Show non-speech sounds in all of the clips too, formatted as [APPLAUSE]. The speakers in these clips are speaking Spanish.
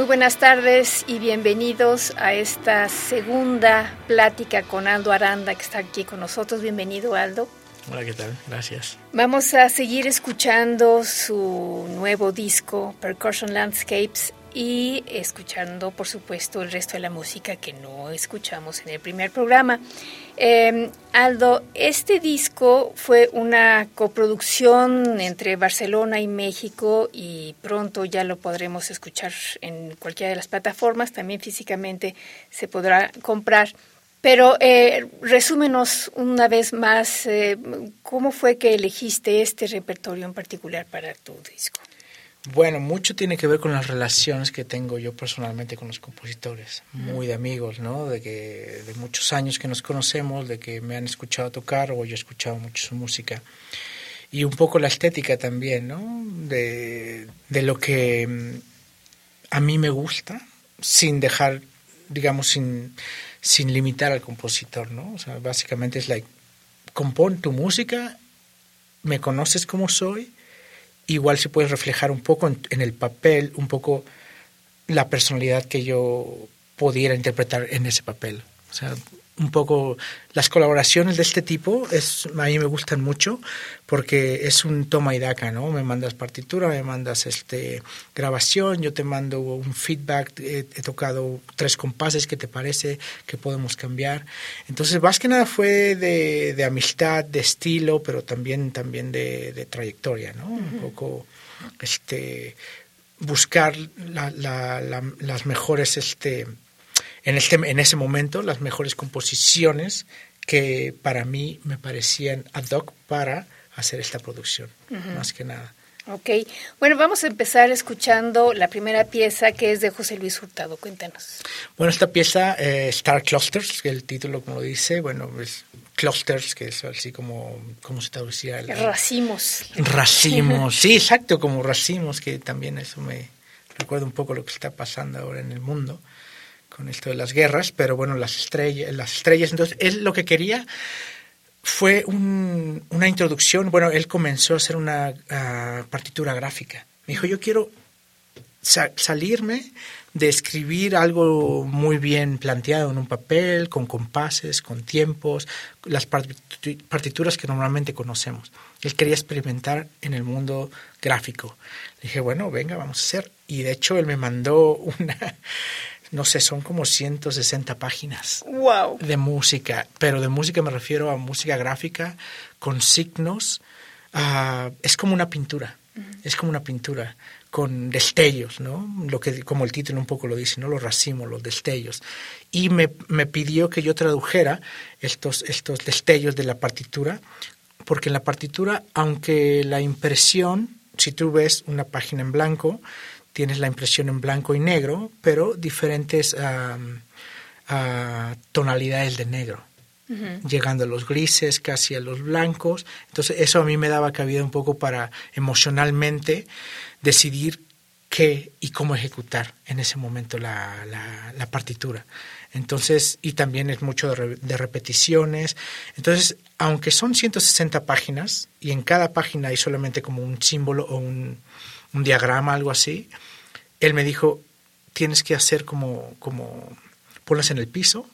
Muy buenas tardes y bienvenidos a esta segunda plática con Aldo Aranda que está aquí con nosotros. Bienvenido Aldo. Hola, ¿qué tal? Gracias. Vamos a seguir escuchando su nuevo disco, Percussion Landscapes, y escuchando, por supuesto, el resto de la música que no escuchamos en el primer programa. Em, Aldo, este disco fue una coproducción entre Barcelona y México y pronto ya lo podremos escuchar en cualquiera de las plataformas, también físicamente se podrá comprar. Pero eh, resúmenos una vez más, eh, ¿cómo fue que elegiste este repertorio en particular para tu disco? Bueno, mucho tiene que ver con las relaciones que tengo yo personalmente con los compositores, muy de amigos, ¿no? De que de muchos años que nos conocemos, de que me han escuchado tocar o yo he escuchado mucho su música. Y un poco la estética también, ¿no? De, de lo que mm, a mí me gusta, sin dejar, digamos, sin, sin limitar al compositor, ¿no? O sea, básicamente es like, compón tu música, me conoces como soy, igual se puede reflejar un poco en, el papel, un poco la personalidad que yo pudiera interpretar en ese papel. O sea, un poco las colaboraciones de este tipo es a mí me gustan mucho porque es un toma y daca, ¿no? Me mandas partitura, me mandas este grabación, yo te mando un feedback, he, tocado tres compases, ¿qué te parece? ¿Qué podemos cambiar? Entonces, más que nada fue de, de amistad, de estilo, pero también también de, de trayectoria, ¿no? Un poco este buscar la, la, las mejores este en, este, en ese momento las mejores composiciones que para mí me parecían ad hoc para hacer esta producción, más que nada. Ok, bueno, vamos a empezar escuchando la primera pieza que es de José Luis Hurtado. Cuéntanos. Bueno, esta pieza, eh, Star Clusters, que el título como dice, bueno, es clusters, que es así como, ¿cómo se traducía? racimos. Racimos, sí, [LAUGHS] exacto, como racimos, que también eso me recuerda un poco lo que está pasando ahora en el mundo con esto de las guerras, pero bueno, las estrellas, las estrellas. Entonces, él lo que quería fue una introducción. Bueno, él comenzó a hacer una ah, partitura gráfica. Me dijo, yo quiero salirme de escribir algo muy bien planteado en un papel, con compases, con tiempos, las partituras que normalmente conocemos. Él quería experimentar en el mundo gráfico. Le dije, bueno, venga, vamos a hacer. Y de hecho él me mandó [LAUGHS] una, no sé, son como 160 páginas wow. de música, pero de música me refiero a música gráfica con signos. Ah, es como una pintura, es como una pintura con destellos, ¿no? Lo que, como el título un poco lo dice, ¿no? Los racimos, los destellos. Y me, me pidió que yo tradujera estos, estos destellos de la partitura, porque en la partitura, aunque la impresión, si tú ves una página en blanco, tienes la impresión en blanco y negro, pero diferentes tonalidades de negro, llegando a los grises, casi a los blancos. Entonces eso a mí me daba cabida un poco para emocionalmente decidir qué y cómo ejecutar en ese momento la, la, partitura. Entonces, y también es mucho de, de, repeticiones. Entonces, aunque son 160 páginas y en cada página hay solamente como un símbolo o un, un diagrama, algo así, él me dijo, tienes que hacer como, como ponlas en el piso,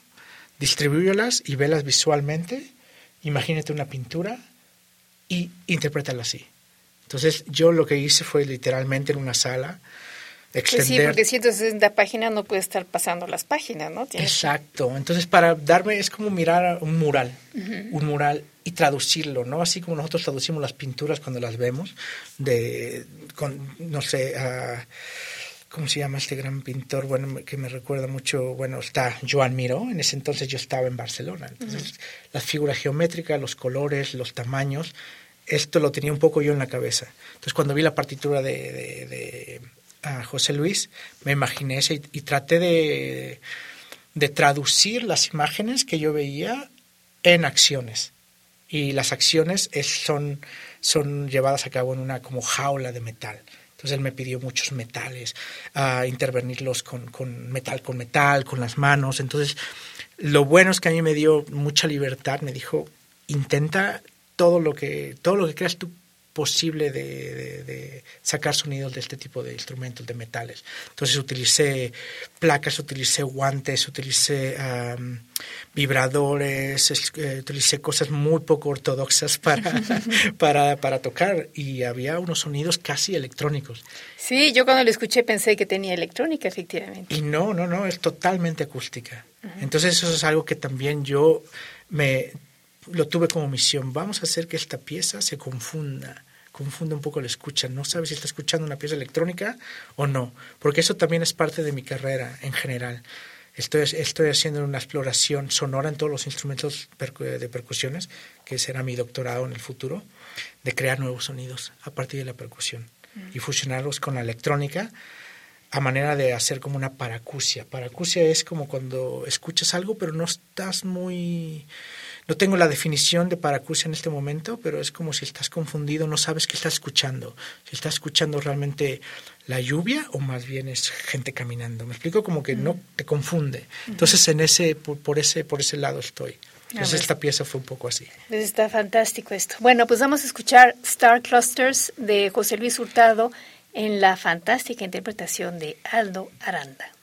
distribúyelas y velas visualmente, imagínate una pintura y interprétala así. Entonces yo lo que hice fue literalmente en una sala extender... Pues sí, porque 160 páginas no puede estar pasando las páginas, ¿no? Exacto. Entonces para darme es como mirar un mural, un mural y traducirlo, ¿no? Así como nosotros traducimos las pinturas cuando las vemos, de, con, no sé, ¿cómo se llama este gran pintor? Bueno, que me recuerda mucho, bueno, está Joan Miró, en ese entonces yo estaba en Barcelona, entonces las figuras geométricas, los colores, los tamaños, esto lo tenía un poco yo en la cabeza. Entonces cuando vi la partitura de, José Luis, me imaginé eso y, y traté de, de traducir las imágenes que yo veía en acciones y las acciones son, son llevadas a cabo en una como jaula de metal. Entonces él me pidió muchos metales, a intervenirlos con, con, metal con metal, con las manos. Entonces lo bueno es que a mí me dio mucha libertad, me dijo, intenta todo lo que, todo lo que creas tú posible de, sacar sonidos de este tipo de instrumentos, de metales. Entonces utilicé placas, utilicé guantes, utilicé vibradores, eh, utilicé cosas muy poco ortodoxas [LAUGHS] para, para, para tocar y había unos sonidos casi electrónicos. Sí, yo cuando lo escuché pensé que tenía electrónica, efectivamente. Y no, no, no, es totalmente acústica. Entonces eso es algo que también yo me lo tuve como misión. Vamos a hacer que esta pieza se confunda confunde un poco la escucha. No sabes si está escuchando una pieza electrónica o no, porque eso también es parte de mi carrera en general. Estoy, estoy haciendo una exploración sonora en todos los instrumentos de percusiones, que será mi doctorado en el futuro, de crear nuevos sonidos a partir de la percusión y fusionarlos con la electrónica a manera de hacer como una paracusia. Paracusia es como cuando escuchas algo pero no estás muy no tengo la definición de paracusia en este momento, pero es como si estás confundido, no sabes qué estás escuchando. Si estás escuchando realmente la lluvia o más bien es gente caminando. Me explico como que no te confunde. Entonces en ese por, ese por ese lado estoy. Entonces esta pieza fue un poco así. Pues está fantástico esto. Bueno, pues vamos a escuchar Star Clusters de José Luis Hurtado en la fantástica interpretación de Aldo Aranda.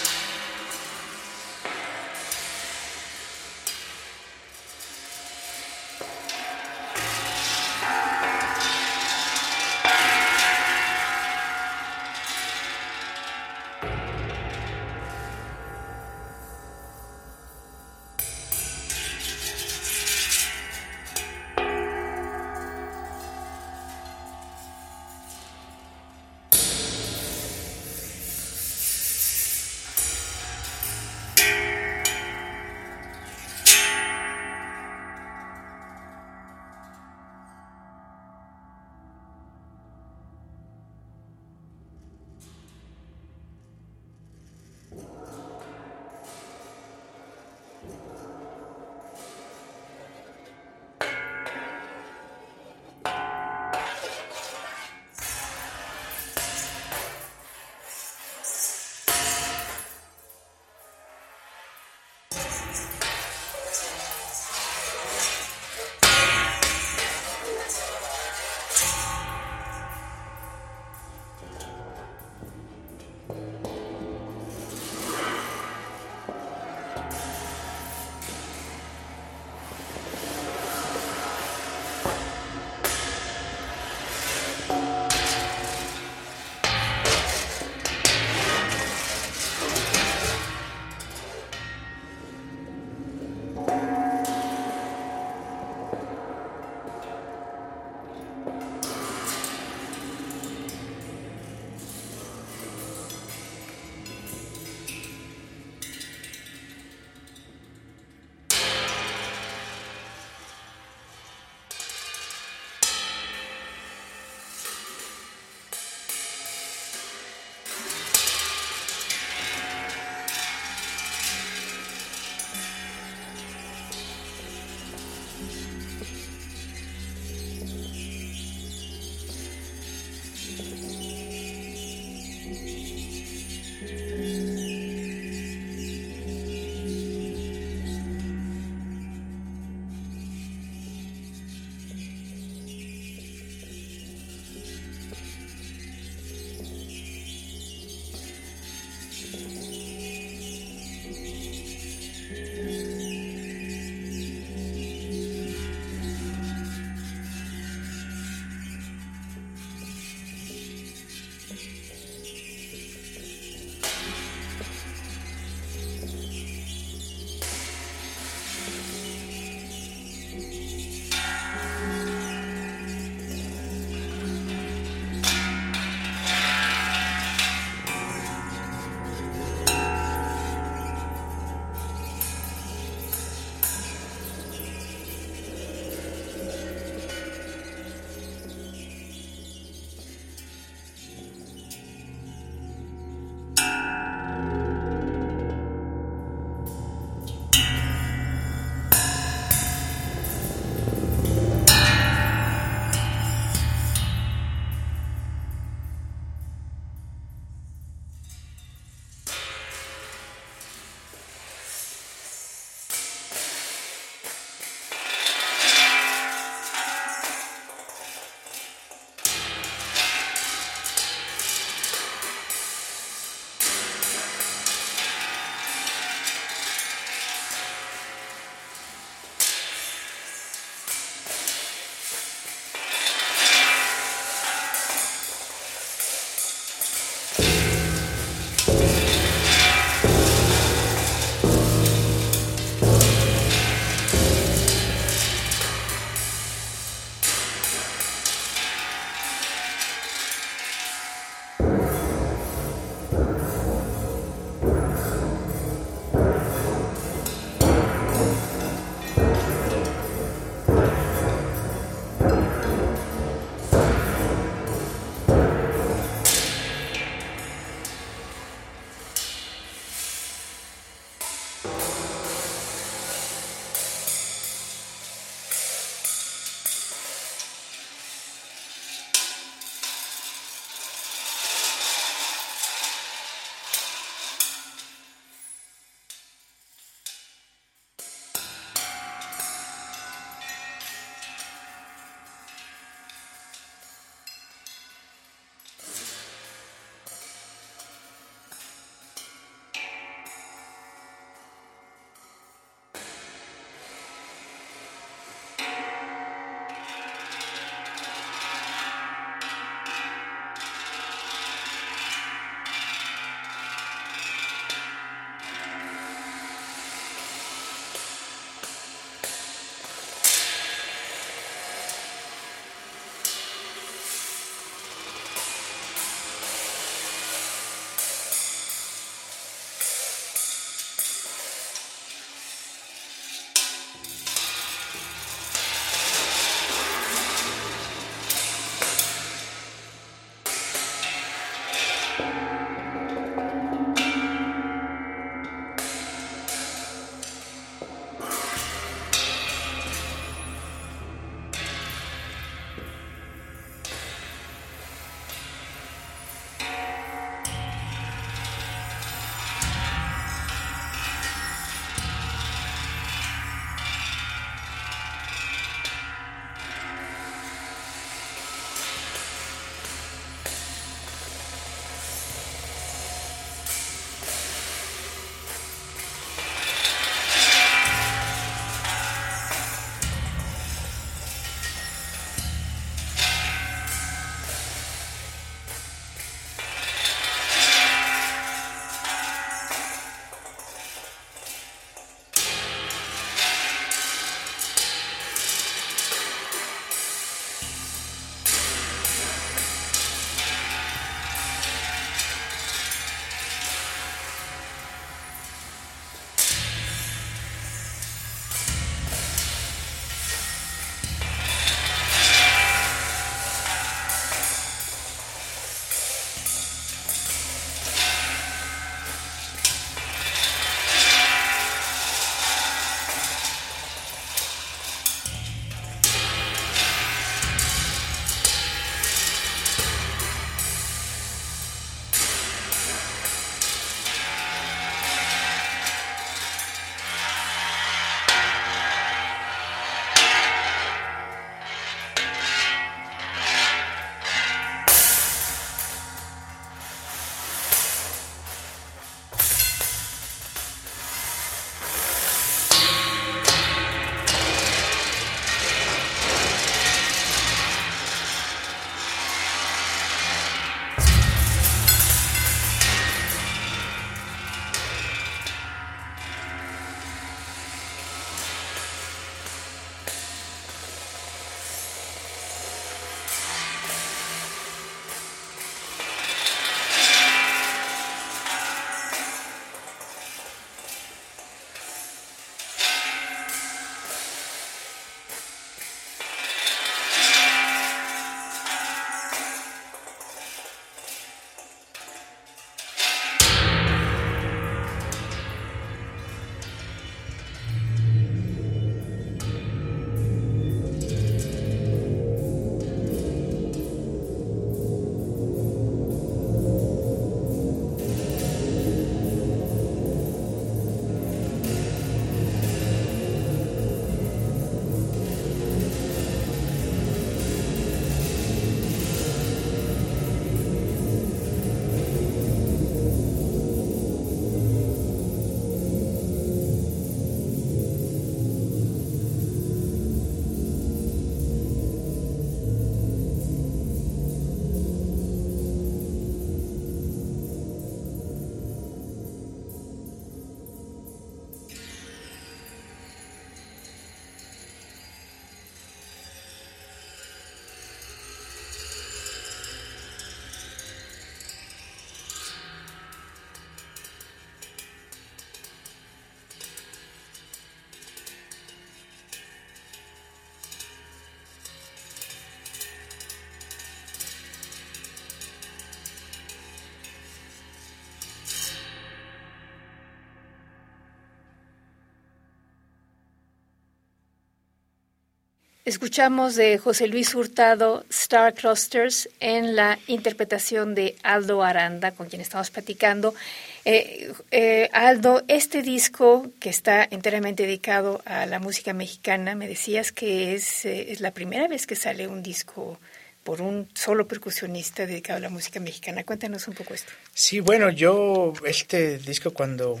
Escuchamos de José Luis Hurtado Star Clusters en la interpretación de Aldo Aranda, con quien estamos platicando. Eh, eh, Aldo, este disco que está enteramente dedicado a la música mexicana, me decías que es, eh, es la primera vez que sale un disco por un solo percusionista dedicado a la música mexicana. Cuéntanos un poco esto. Sí, bueno, yo este disco cuando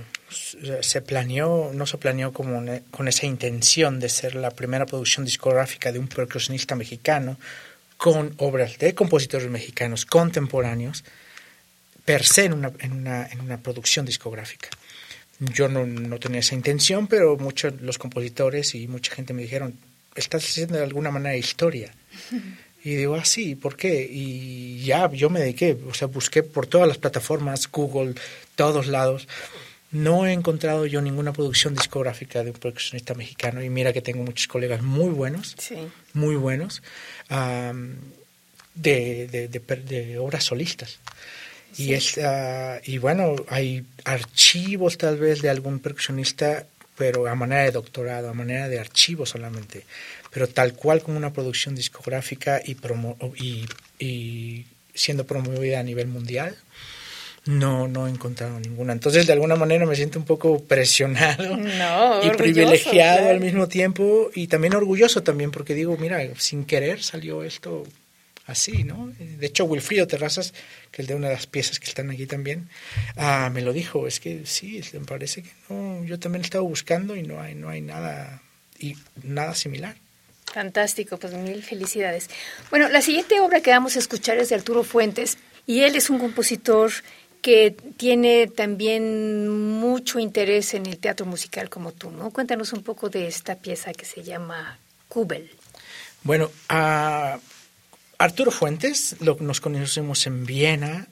se planeó, no se planeó como con esa intención de ser la primera producción discográfica de un percusionista mexicano con obras de compositores mexicanos contemporáneos per se en una, en una, en una producción discográfica. Yo no, no, tenía esa intención, pero muchos los compositores y mucha gente me dijeron, estás haciendo de alguna manera historia. [LAUGHS] Y digo, ah, sí, ¿por qué? Y ya, yo me dediqué, o sea, busqué por todas las plataformas, Google, todos lados. No he encontrado yo ninguna producción discográfica de un percusionista mexicano y mira que tengo muchos colegas muy buenos, muy buenos, de, de, de, obras solistas. Y, es, uh, y bueno, hay archivos tal vez de algún percusionista, pero a manera de doctorado, a manera de archivo solamente pero tal cual como una producción discográfica y, y, siendo promovida a nivel mundial, no, no he encontrado ninguna. Entonces, de alguna manera me siento un poco presionado y privilegiado al mismo tiempo y también orgulloso también porque digo, mira, sin querer salió esto así, ¿no? De hecho, Wilfrido Terrazas, que es de una de las piezas que están aquí también, ah, me lo dijo, es que sí, me parece que no, yo también he estado buscando y no hay, no hay nada, y nada similar. Fantástico, pues mil felicidades. Bueno, la siguiente obra que vamos a escuchar es de Arturo Fuentes y él es un compositor que tiene también mucho interés en el teatro musical como tú, ¿no? Cuéntanos un poco de esta pieza que se llama Kubel. Bueno, a Arturo Fuentes lo, nos conocimos en Viena.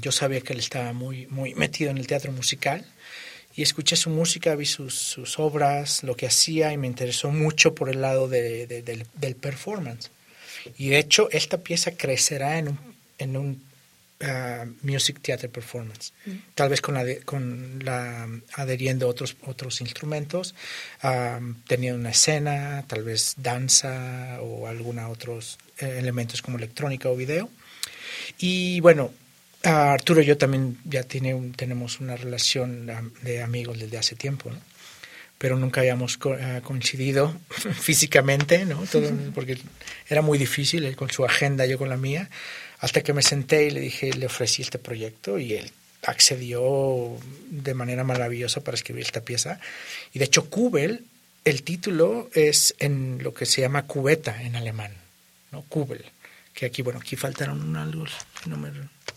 yo sabía que él estaba muy, muy metido en el teatro musical y escuché su música, vi sus, sus, obras, lo que hacía y me interesó mucho por el lado de, del, del, performance. Y de hecho, esta pieza crecerá en un, en un uh, music theater performance, mm. tal vez con la, con la adheriendo otros otros instrumentos, um, teniendo una escena, tal vez danza o alguna otros elementos como electrónica o video. Y bueno, Arturo y yo también ya tiene tenemos una relación de amigos desde hace tiempo, ¿no? pero nunca habíamos eh, coincidido [LAUGHS] físicamente, ¿no? porque era muy difícil, él con su agenda, yo con la mía, hasta que me senté y le dije, le ofrecí este proyecto y él accedió de manera maravillosa para escribir esta pieza. Y de hecho, Kubel, el título es en lo que se llama cubeta en alemán, ¿no? Kubel, que aquí, bueno, aquí faltaron algo, no me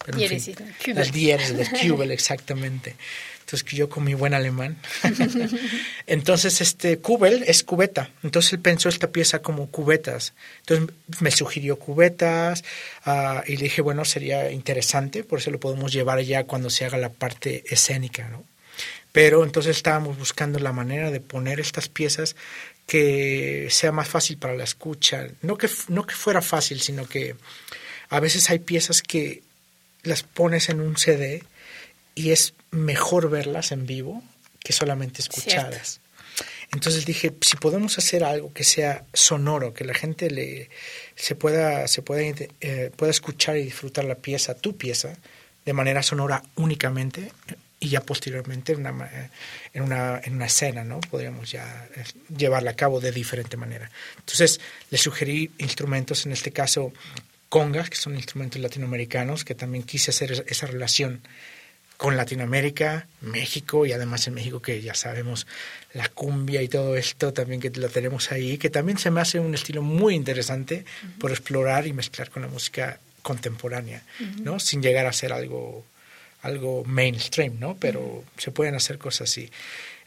las diéresis, las Cubel, exactamente. Entonces yo con mi buen alemán. [LAUGHS] Entonces este Kubel es cubeta. Entonces él pensó esta pieza como cubetas. Entonces me sugirió cubetas uh, y le dije, bueno, sería interesante, por eso lo podemos llevar ya cuando se haga la parte escénica, ¿no? Pero entonces estábamos buscando la manera de poner estas piezas que sea más fácil para la escucha. No que, no que fuera fácil, sino que a veces hay piezas que las pones en un CD y es mejor verlas en vivo que solamente escuchadas. Entonces dije, si podemos hacer algo que sea sonoro, que la gente le, se pueda, se pueda, eh, pueda escuchar y disfrutar la pieza, tu pieza, de manera sonora únicamente, y ya posteriormente en una, en una, en una escena, ¿no? Podríamos ya eh, llevarla a cabo de diferente manera. Entonces, le sugerí instrumentos, en este caso, congas, que son instrumentos latinoamericanos, que también quise hacer esa relación con Latinoamérica, México y además en México que ya sabemos la cumbia y todo esto también que lo tenemos ahí, que también se me hace un estilo muy interesante por explorar y mezclar con la música contemporánea, ¿no? Sin llegar a ser algo algo mainstream, ¿no? Pero se pueden hacer cosas así.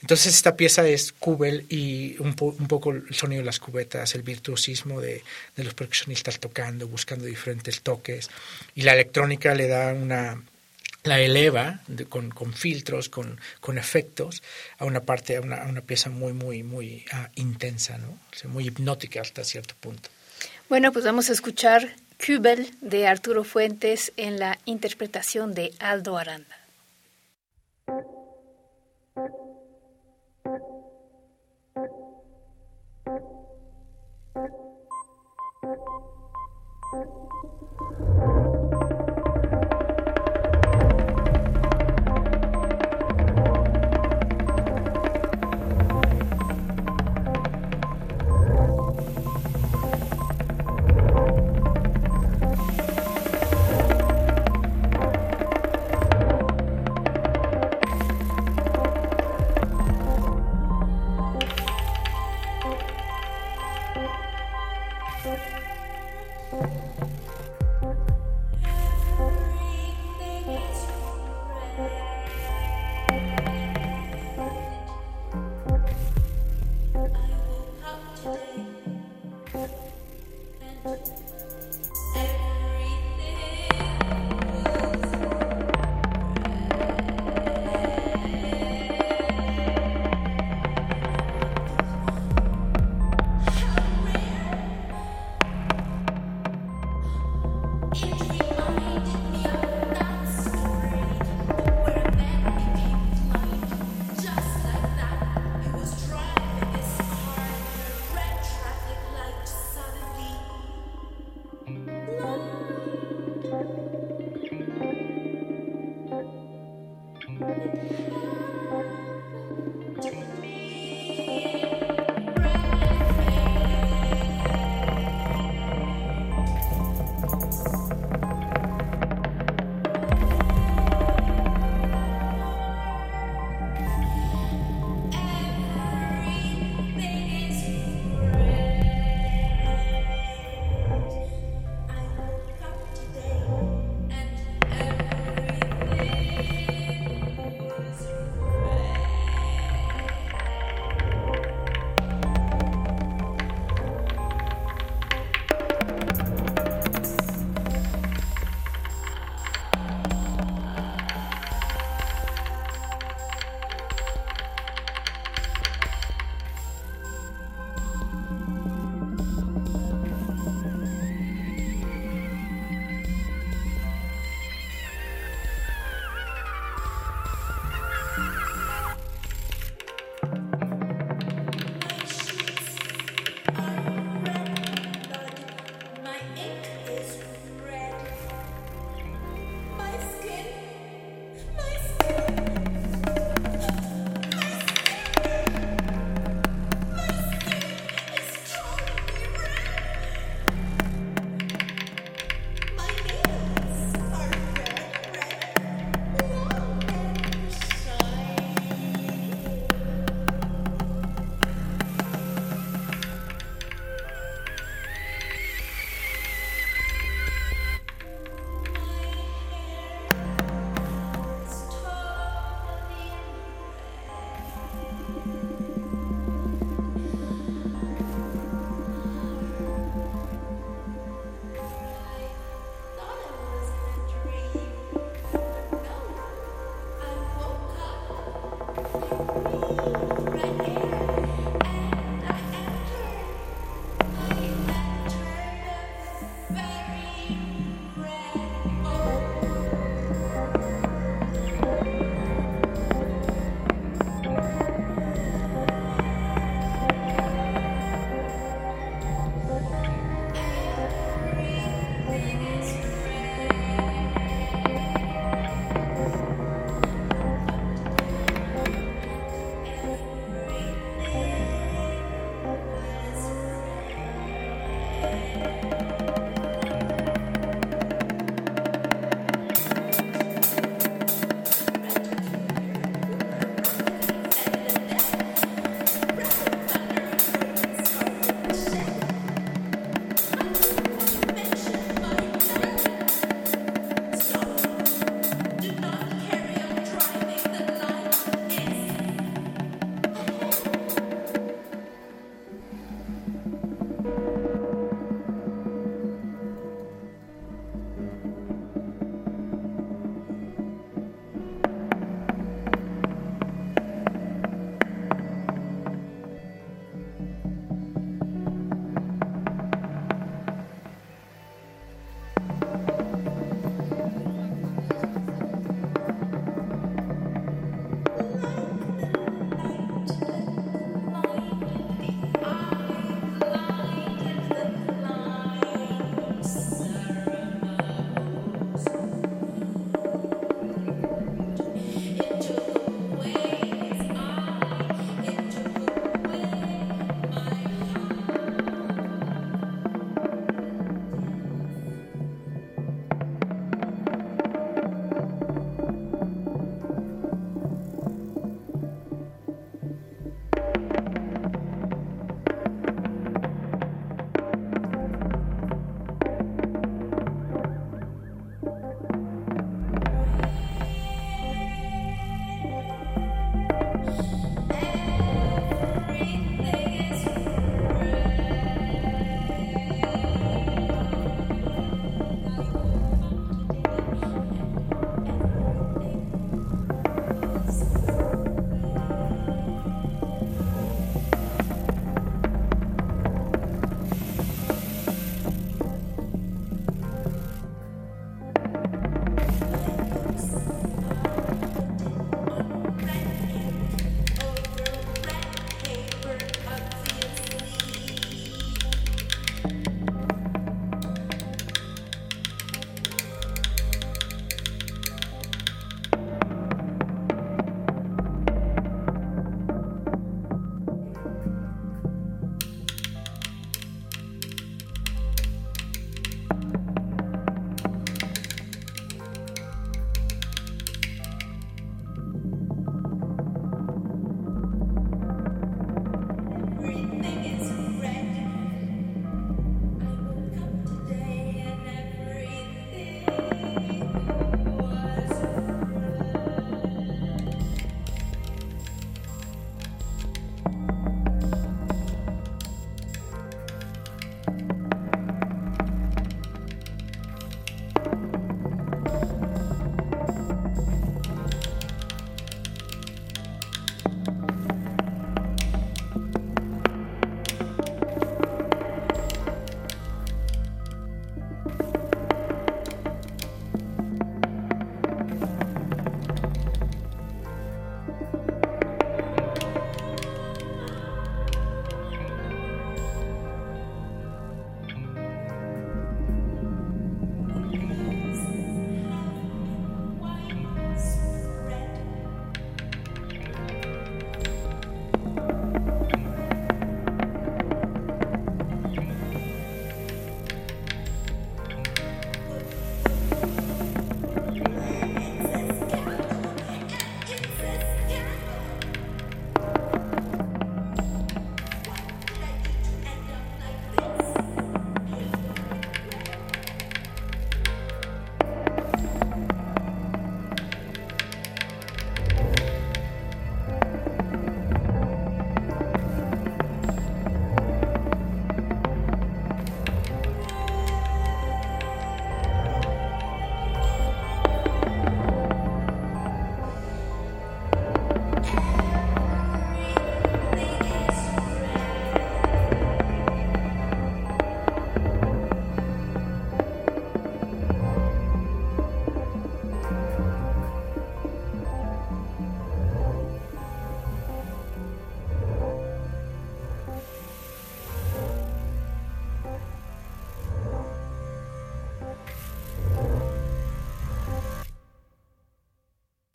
Entonces esta pieza es Kubel y un, un, poco el sonido de las cubetas, el virtuosismo de, de, los percusionistas tocando, buscando diferentes toques y la electrónica le da una la eleva con, con, filtros, con, con, efectos a una parte, a una, a una pieza muy, muy, muy uh, intensa, ¿no? O sea, muy hipnótica hasta cierto punto. Bueno, pues vamos a escuchar Kubel de Arturo Fuentes en la interpretación de Aldo Aranda.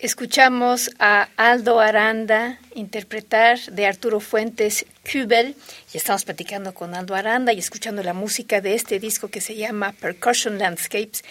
Escuchamos a Aldo Aranda interpretar de Arturo Fuentes Kubel y estamos platicando con Aldo Aranda y escuchando la música de este disco que se llama Percussion Landscapes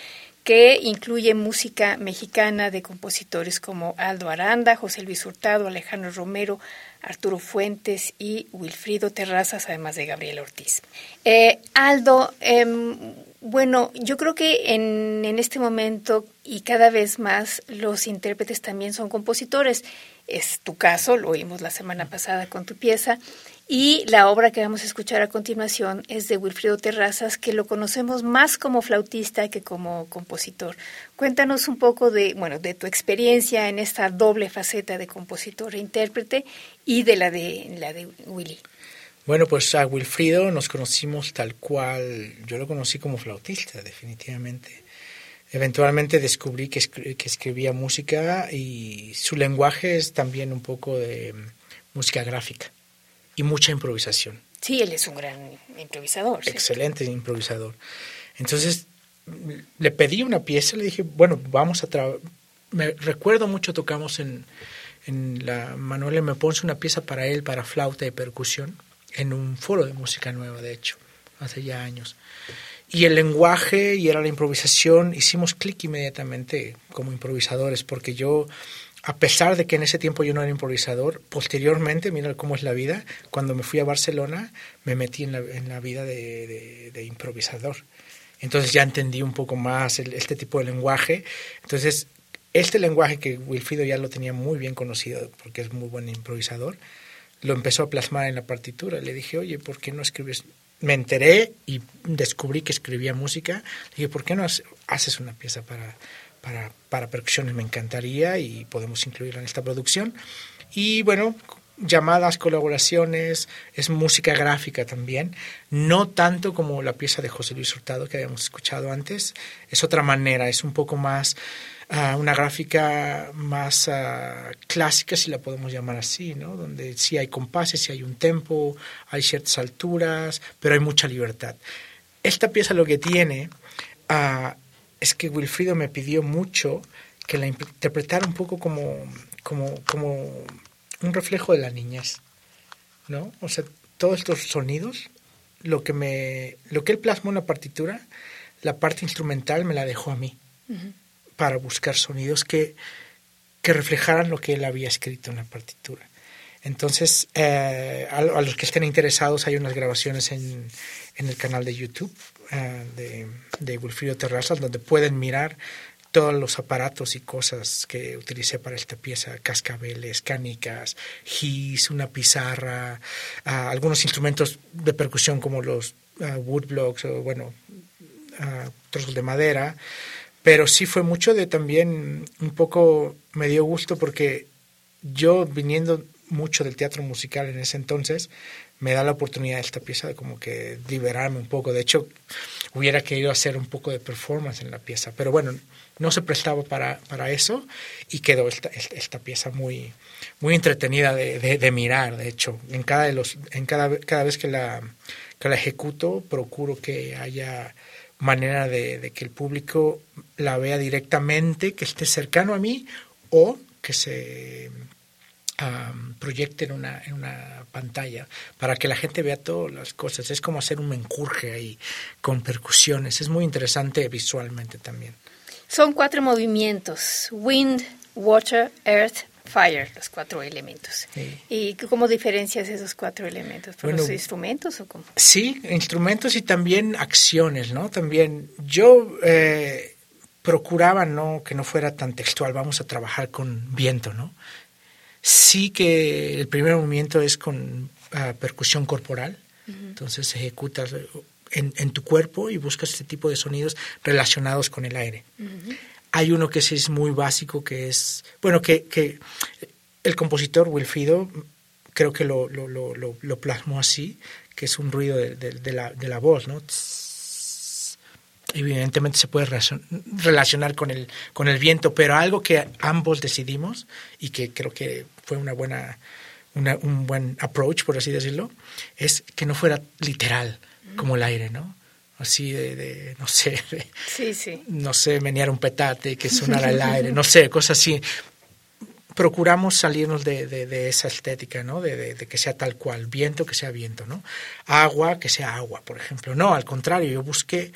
que incluye música mexicana de compositores como Aldo Aranda, José Luis Hurtado, Alejandro Romero, Arturo Fuentes y Wilfrido Terrazas, además de Gabriel Ortiz. Eh, Aldo, em, bueno, yo creo que en, en, este momento y cada vez más los intérpretes también son compositores. Es tu caso, lo oímos la semana pasada con tu pieza. Y la obra que vamos a escuchar a continuación es de Wilfrido Terrazas, que lo conocemos más como flautista que como compositor. Cuéntanos un poco de, bueno, de tu experiencia en esta doble faceta de compositor e intérprete y de la de la de Willy. Bueno, pues a Wilfrido nos conocimos tal cual, yo lo conocí como flautista, definitivamente. Eventualmente descubrí que, que escribía música y su lenguaje es también un poco de música gráfica y mucha improvisación. Sí, él es un gran improvisador. Excelente improvisador. Entonces le pedí una pieza, le dije, bueno, vamos a trabajar. Me recuerdo mucho, tocamos en, en la Manuel me Ponce una pieza para él, para flauta y percusión, en un foro de música nueva, de hecho, hace ya años. Y el lenguaje y era la improvisación, hicimos clic inmediatamente como improvisadores, porque yo a pesar de que en ese tiempo yo no era improvisador, posteriormente, mira cómo es la vida, cuando me fui a Barcelona me metí en la, en la vida de, de, improvisador. Entonces ya entendí un poco más este tipo de lenguaje. Entonces, este lenguaje que Wilfrido ya lo tenía muy bien conocido porque es muy buen improvisador, lo empezó a plasmar en la partitura. Le dije, oye, ¿por qué no escribes? Me enteré y descubrí que escribía música. Le dije, ¿por qué no haces una pieza para, para, para percusiones me encantaría y podemos incluirla en esta producción. Y bueno, llamadas, colaboraciones, es música gráfica también, no tanto como la pieza de José Luis Hurtado que habíamos escuchado antes, es otra manera, es un poco más, uh, una gráfica más uh, clásica, si la podemos llamar así, ¿no? donde sí hay compases, sí hay un tempo, hay ciertas alturas, pero hay mucha libertad. Esta pieza lo que tiene uh, es que Wilfrido me pidió mucho que la interpretara un poco como, como, como un reflejo de la niñez, ¿no? O sea, todos estos sonidos, lo que, me, lo que él plasmó en la partitura, la parte instrumental me la dejó a mí, para buscar sonidos que, que reflejaran lo que él había escrito en la partitura. Entonces, eh, a, los que estén interesados, hay unas grabaciones en, en el canal de YouTube uh, de, de Wilfrido Terrazas, donde pueden mirar todos los aparatos y cosas que utilicé para esta pieza, cascabeles, canicas, gis, una pizarra, uh, algunos instrumentos de percusión como los uh, woodblocks o bueno, trozos de madera, pero sí fue mucho de también un poco me dio gusto porque yo viniendo mucho del teatro musical en ese entonces, me da la oportunidad esta pieza de como que liberarme un poco. De hecho, hubiera querido hacer un poco de performance en la pieza, pero bueno, no se prestaba para, para eso y quedó esta, esta pieza muy, muy entretenida de, de, mirar. De hecho, en cada, de los, en cada, cada vez que la, que la ejecuto, procuro que haya manera de, que el público la vea directamente, que esté cercano a mí o que se um, proyecte en una, en una pantalla para que la gente vea todas las cosas. Es como hacer un menjurje ahí con percusiones. Es muy interesante visualmente también. Son cuatro movimientos. Wind, water, earth, fire, los cuatro elementos. Sí. ¿Y cómo diferencias esos cuatro elementos? ¿Por bueno, los instrumentos o cómo? Sí, instrumentos y también acciones, ¿no? También yo eh, procuraba no que no fuera tan textual, vamos a trabajar con viento, ¿no? Sí que el primer movimiento es con uh, percusión corporal, uh -huh. entonces ejecutas en, en, tu cuerpo y buscas este tipo de sonidos relacionados con el aire. Uh -huh. Hay uno que sí es muy básico, que es, bueno, que, que el compositor Wilfido creo que lo, lo, lo, lo, plasmó así, que es un ruido de la, de la voz, ¿no? evidentemente se puede relacionar con el, con el viento, pero algo que ambos decidimos y que creo que fue una buena, una, un buen approach, por así decirlo, es que no fuera literal como el aire, ¿no? Así de, de no sé, [LAUGHS] de, sí, sí. no sé, menear un petate, que sonara el aire, no sé, cosas así. procuramos salirnos de, de, esa estética, ¿no? De, de, que sea tal cual, viento que sea viento, ¿no? Agua que sea agua, por ejemplo. No, al contrario, yo busqué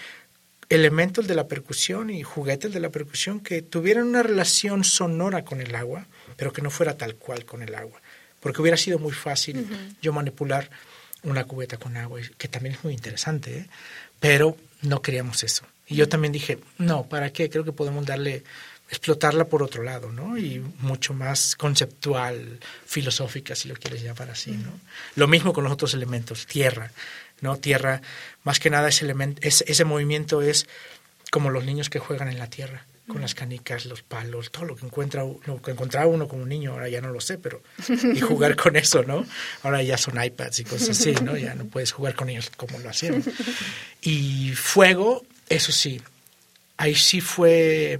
elementos de la percusión y juguetes de la percusión que tuvieran una relación sonora con el agua, pero que no fuera tal cual con el agua. Porque hubiera sido muy fácil yo manipular una cubeta con agua, que también es muy interesante, ¿eh? Pero no queríamos eso. Y yo también dije, no, ¿para qué? Creo que podemos darle explotarla por otro lado, ¿no? Y mucho más conceptual, filosófica, si lo quieres llamar así, ¿no? Lo mismo con los otros elementos, tierra, ¿no? Tierra, más que nada ese, elemento, ese, movimiento es como los niños que juegan en la tierra, con las canicas, los palos, todo lo que encuentra lo que encontraba uno como niño, ahora ya no lo sé, pero y [LAUGHS] jugar con eso, ¿no? Ahora ya son iPads y cosas así, ¿no? Ya no puedes jugar con ellos como lo hacían. Y fuego, eso sí, ahí sí fue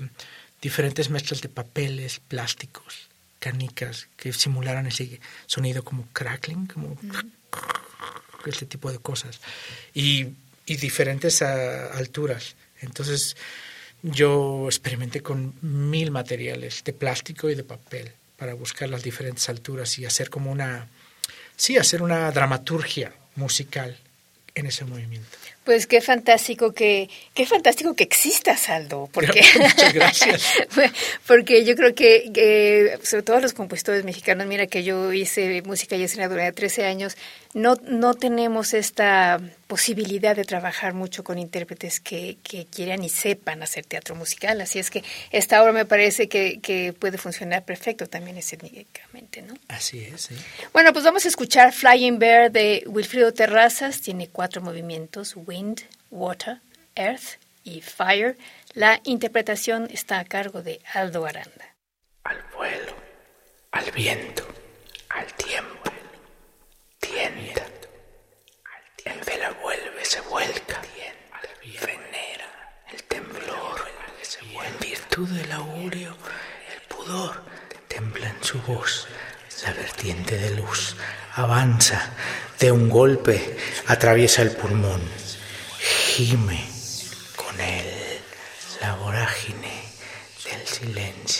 diferentes mezclas de papeles, plásticos, canicas que simularan ese sonido como crackling, como este tipo de cosas. Y, y diferentes alturas. Entonces yo experimenté con mil materiales de plástico y de papel para buscar las diferentes alturas y hacer como una, sí, hacer una dramaturgia musical en ese movimiento. Pues qué fantástico que qué fantástico que exista Saldo, porque [LAUGHS] muchas gracias. [LAUGHS] porque yo creo que, sobre todo los compositores mexicanos, mira que yo hice música y escena durante 13 años, no no tenemos esta posibilidad de trabajar mucho con intérpretes que, que quieran y sepan hacer teatro musical, así es que esta obra me parece que, que puede funcionar perfecto también escénicamente, ¿no? Así es. Sí. Bueno, pues vamos a escuchar Flying Bear de Wilfrido Terrazas, tiene cuatro movimientos, Wind, Water, Earth y Fire. La interpretación está a cargo de Aldo Aranda. Al vuelo, al viento, al tiempo, tienta. El vela vuelve, se vuelca, venera. El temblor, en virtud del augurio, el pudor tembla en su voz, la vertiente de luz avanza, de un golpe atraviesa el pulmón, gime con él la vorágine del silencio.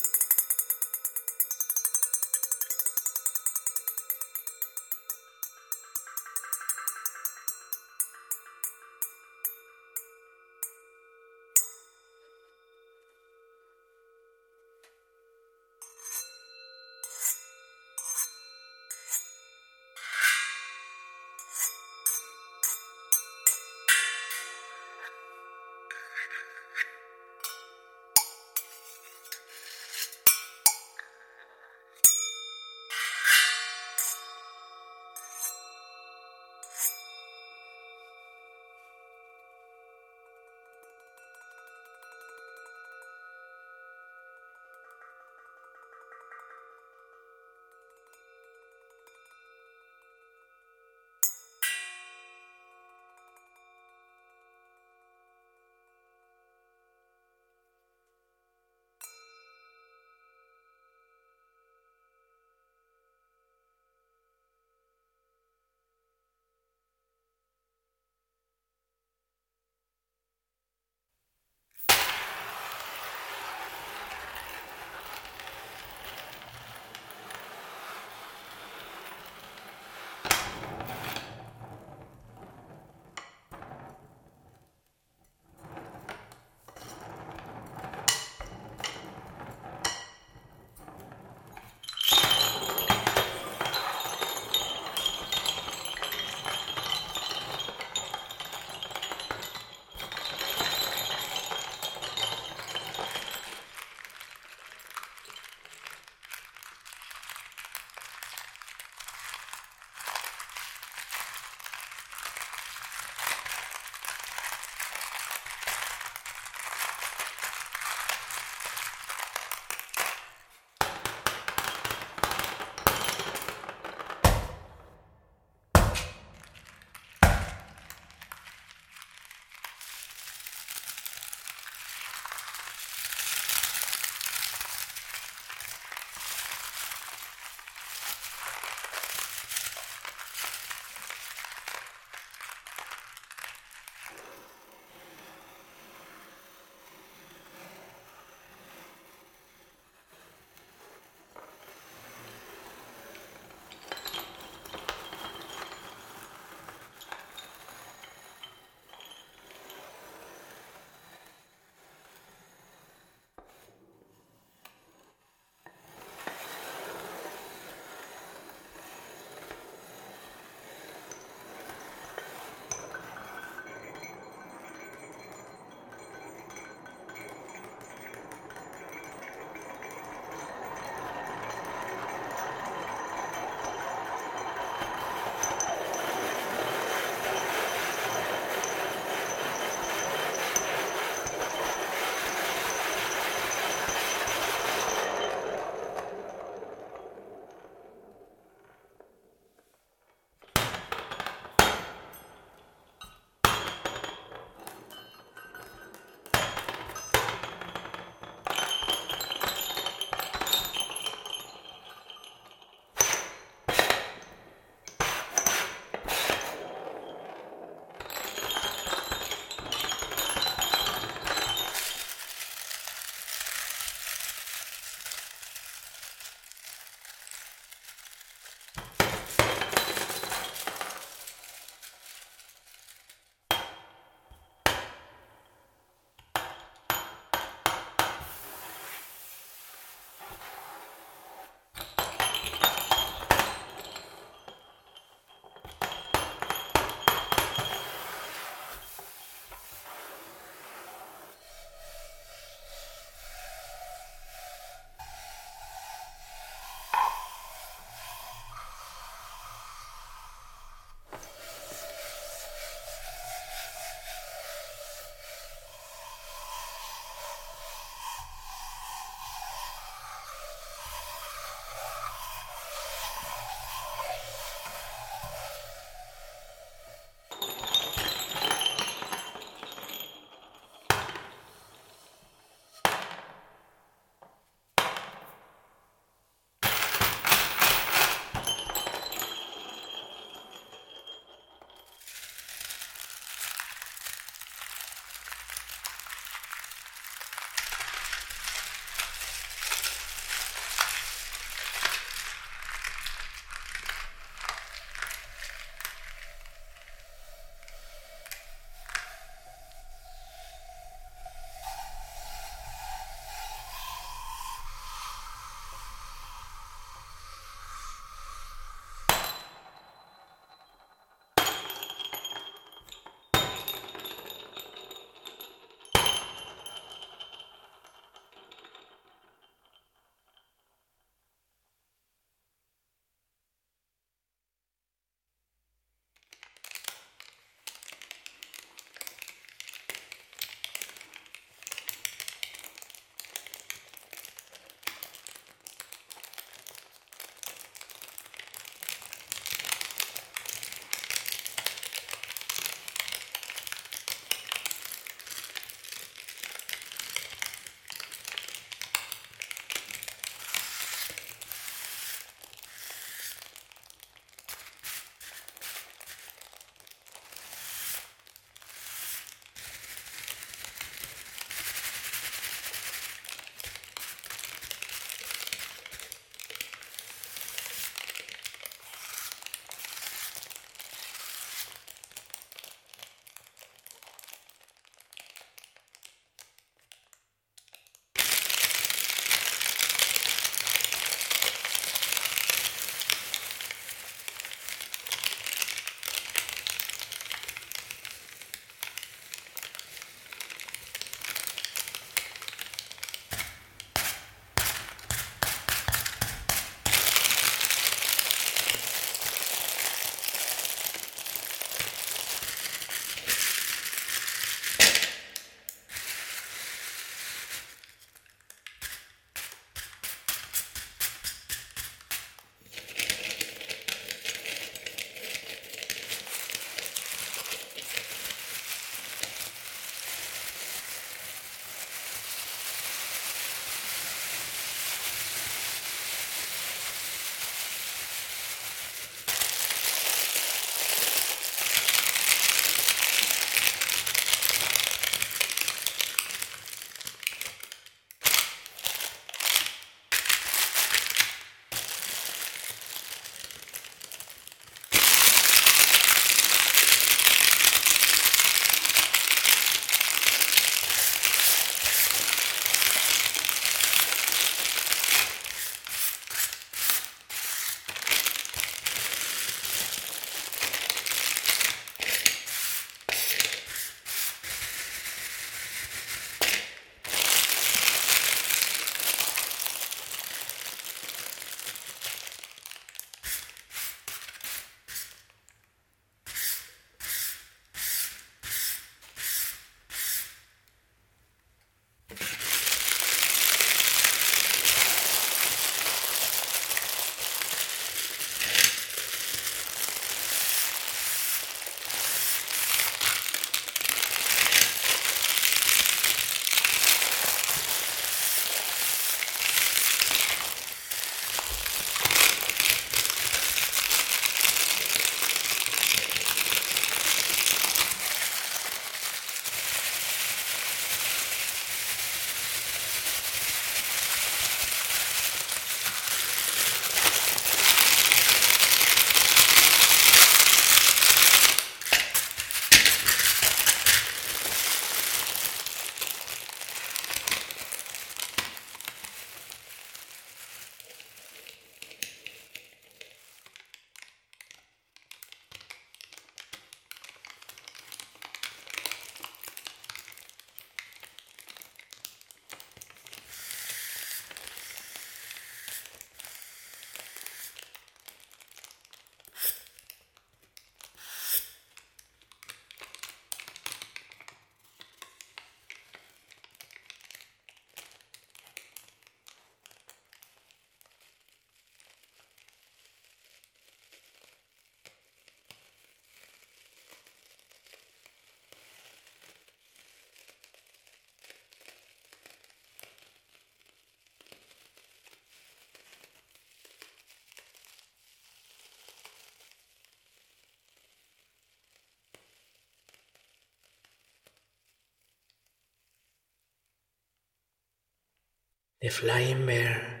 The flying bear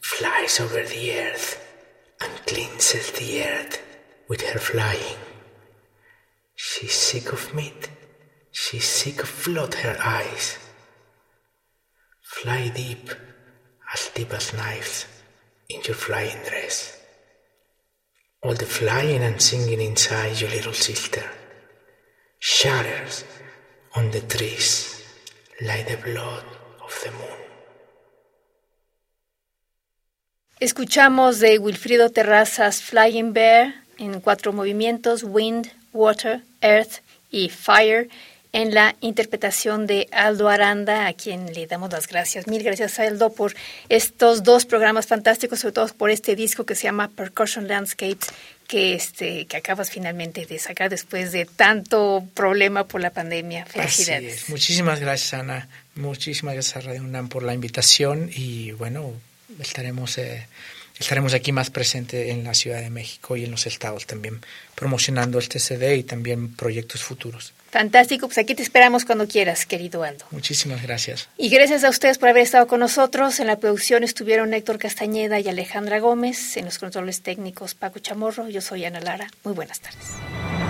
flies over the earth and cleanses the earth with her flying. She's sick of meat, she's sick of blood her eyes. Fly deep, as deep as knives, in your flying dress. All the flying and singing inside your little sister shatters on the trees like the blood of the moon. Escuchamos de Wilfrido Terrazas Flying Bear en cuatro movimientos, Wind, Water, Earth y Fire, en la interpretación de Aldo Aranda, a quien le damos las gracias. Mil gracias, Aldo, por estos dos programas fantásticos, sobre todo por este disco que se llama Percussion Landscapes, que, este, que acabas finalmente de sacar después de tanto problema por la pandemia. Felicidades. Muchísimas gracias, Ana. Muchísimas gracias a Radio UNAM por la invitación y bueno, estaremos, eh, estaremos aquí más presente en la Ciudad de México y en los estados también, promocionando este CD y también proyectos futuros. Fantástico, pues aquí te esperamos cuando quieras, querido Aldo. Muchísimas gracias. Y gracias a ustedes por haber estado con nosotros. En la producción estuvieron Héctor Castañeda y Alejandra Gómez, en los controles técnicos Paco Chamorro, yo soy Ana Lara. Muy buenas tardes.